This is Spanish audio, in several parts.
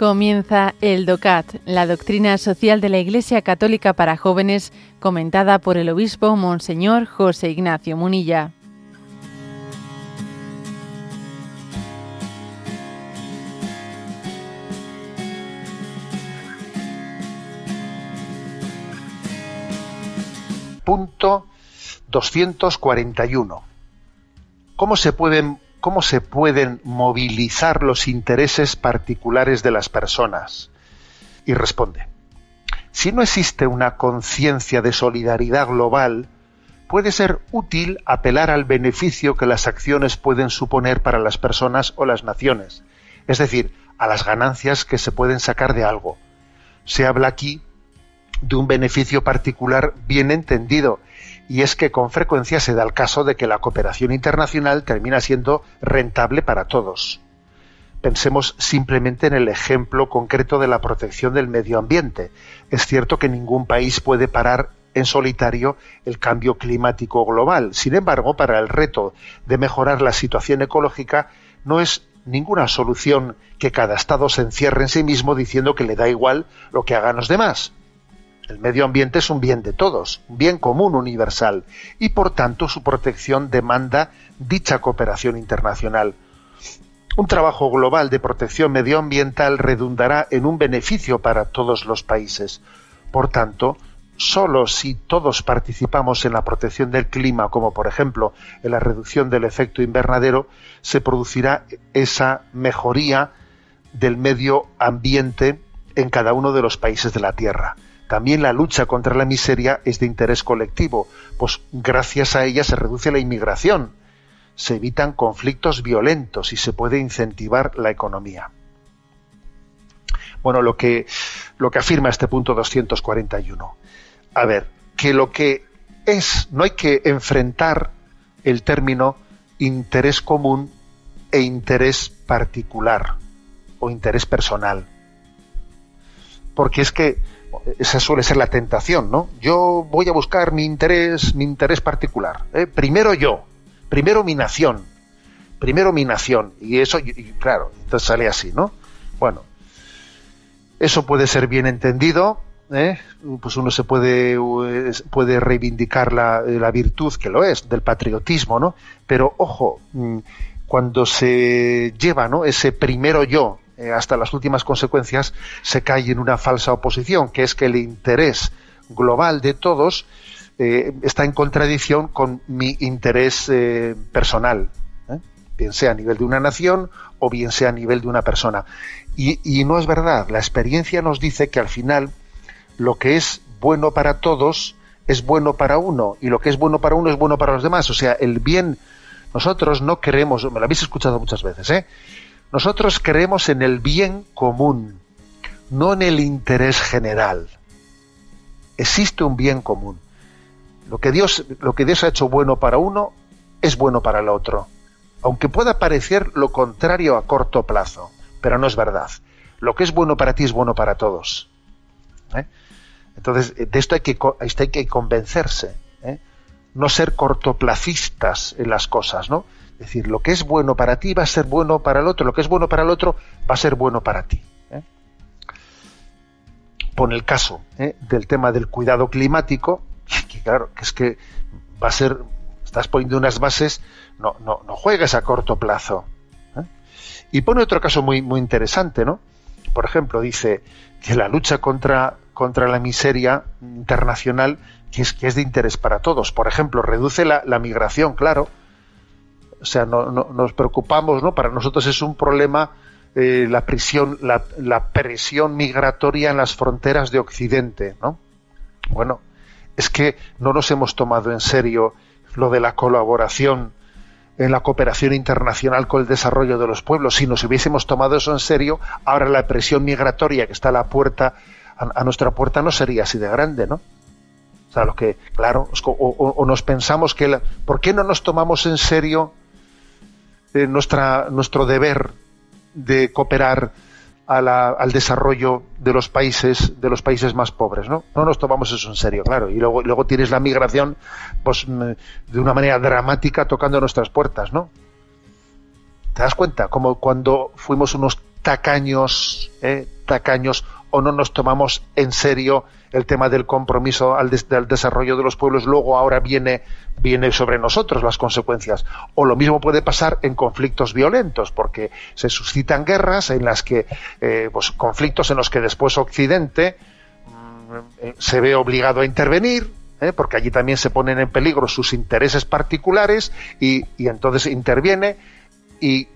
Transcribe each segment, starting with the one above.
Comienza el DOCAT, la doctrina social de la Iglesia Católica para jóvenes, comentada por el obispo Monseñor José Ignacio Munilla. Punto 241. ¿Cómo se pueden cómo se pueden movilizar los intereses particulares de las personas. Y responde, si no existe una conciencia de solidaridad global, puede ser útil apelar al beneficio que las acciones pueden suponer para las personas o las naciones, es decir, a las ganancias que se pueden sacar de algo. Se habla aquí de un beneficio particular bien entendido y es que con frecuencia se da el caso de que la cooperación internacional termina siendo rentable para todos. Pensemos simplemente en el ejemplo concreto de la protección del medio ambiente. Es cierto que ningún país puede parar en solitario el cambio climático global. Sin embargo, para el reto de mejorar la situación ecológica no es ninguna solución que cada Estado se encierre en sí mismo diciendo que le da igual lo que hagan los demás. El medio ambiente es un bien de todos, un bien común universal, y por tanto su protección demanda dicha cooperación internacional. Un trabajo global de protección medioambiental redundará en un beneficio para todos los países. Por tanto, solo si todos participamos en la protección del clima, como por ejemplo en la reducción del efecto invernadero, se producirá esa mejoría del medio ambiente en cada uno de los países de la Tierra. También la lucha contra la miseria es de interés colectivo, pues gracias a ella se reduce la inmigración, se evitan conflictos violentos y se puede incentivar la economía. Bueno, lo que, lo que afirma este punto 241. A ver, que lo que es, no hay que enfrentar el término interés común e interés particular o interés personal. Porque es que esa suele ser la tentación, ¿no? Yo voy a buscar mi interés, mi interés particular. ¿eh? Primero yo, primero mi nación, primero mi nación. Y eso, claro, entonces sale así, ¿no? Bueno, eso puede ser bien entendido, ¿eh? pues uno se puede, puede reivindicar la, la, virtud que lo es, del patriotismo, ¿no? Pero ojo, mm, cuando se lleva ¿no? ese primero yo eh, hasta las últimas consecuencias, se cae en una falsa oposición, que es que el interés global de todos eh, está en contradicción con mi interés eh, personal, bien sea a nivel de una nación o bien sea a nivel de una persona. Y, y no es verdad, la experiencia nos dice que al final lo que es bueno para todos es bueno para uno y lo que es bueno para uno es bueno para los demás. O sea, el bien, nosotros no queremos, me lo habéis escuchado muchas veces, ¿eh? Nosotros creemos en el bien común, no en el interés general. Existe un bien común. Lo que Dios, ha hecho bueno para uno es bueno para el otro. Aunque pueda parecer lo contrario a corto plazo, pero no es verdad. Lo que es bueno para ti es bueno para todos. ¿eh? Entonces, de esto hay que, hay que convencerse. ¿eh? No ser cortoplacistas en las cosas, ¿no? Es decir, lo que es bueno para ti va a ser bueno para el otro, lo que es bueno para el otro va a ser bueno para ti. ¿eh? Pon el caso ¿eh? del tema del cuidado climático, que claro, que es que va a ser, estás poniendo unas bases, no, no, no juegues a corto plazo. ¿eh? Y pone otro caso muy, muy interesante, ¿no? Por ejemplo, dice que la lucha contra, contra la miseria internacional que es, que es de interés para todos. Por ejemplo, reduce la, la migración, claro o sea, no, nos preocupamos, ¿no? Para nosotros es un problema eh, la prisión, la, la, presión migratoria en las fronteras de Occidente, ¿no? Bueno, es que no nos hemos tomado en serio lo de la colaboración en la cooperación internacional con el desarrollo de los pueblos. Si nos hubiésemos tomado eso en serio, ahora la presión migratoria que está a la puerta, a, nuestra puerta, no sería así de grande, ¿no? O sea, lo que, claro, o, nos pensamos que, la, ¿por qué no nos tomamos en serio eh, nuestra, nuestro deber de cooperar al desarrollo de los países de los países más pobres no no nos tomamos eso en serio claro. Y luego luego tienes la migración pues de una manera dramática tocando nuestras puertas no te das cuenta como cuando fuimos unos tacaños, ¿eh? tacaños, o no nos tomamos en serio el tema del compromiso al, desarrollo de los pueblos, luego ahora viene, viene sobre nosotros las consecuencias. O lo mismo puede pasar en conflictos violentos, porque se suscitan guerras en las que, eh, pues, conflictos en los que después Occidente mm, eh, se ve obligado a intervenir, ¿eh? porque allí también se ponen en peligro sus intereses particulares y, y entonces interviene y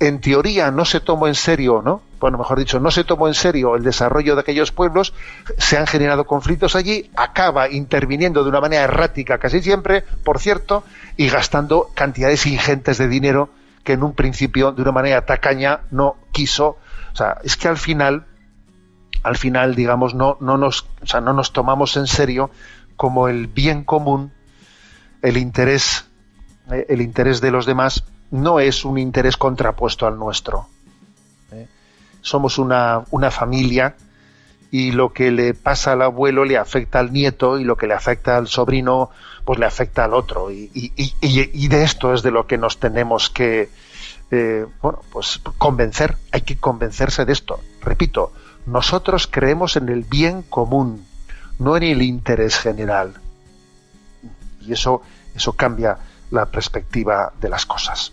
en teoría no se tomó en serio, ¿no? Bueno, mejor dicho, no se tomó en serio el desarrollo de aquellos pueblos, se han generado conflictos allí, acaba interviniendo de una manera errática casi siempre, por cierto, y gastando cantidades ingentes de dinero que en un principio, de una manera tacaña, no quiso. O sea, es que al final, al final, digamos, no, no, nos, o sea, no nos tomamos en serio como el bien común, el interés, eh, el interés de los demás no es un interés contrapuesto al nuestro. ¿eh? Somos una, familia y lo que le pasa al abuelo le afecta al nieto y lo que le afecta al sobrino pues le afecta al otro y, de esto es de lo que nos tenemos que eh, bueno pues convencer hay que convencerse de esto repito nosotros creemos en el bien común no en el interés general y eso eso cambia la perspectiva de las cosas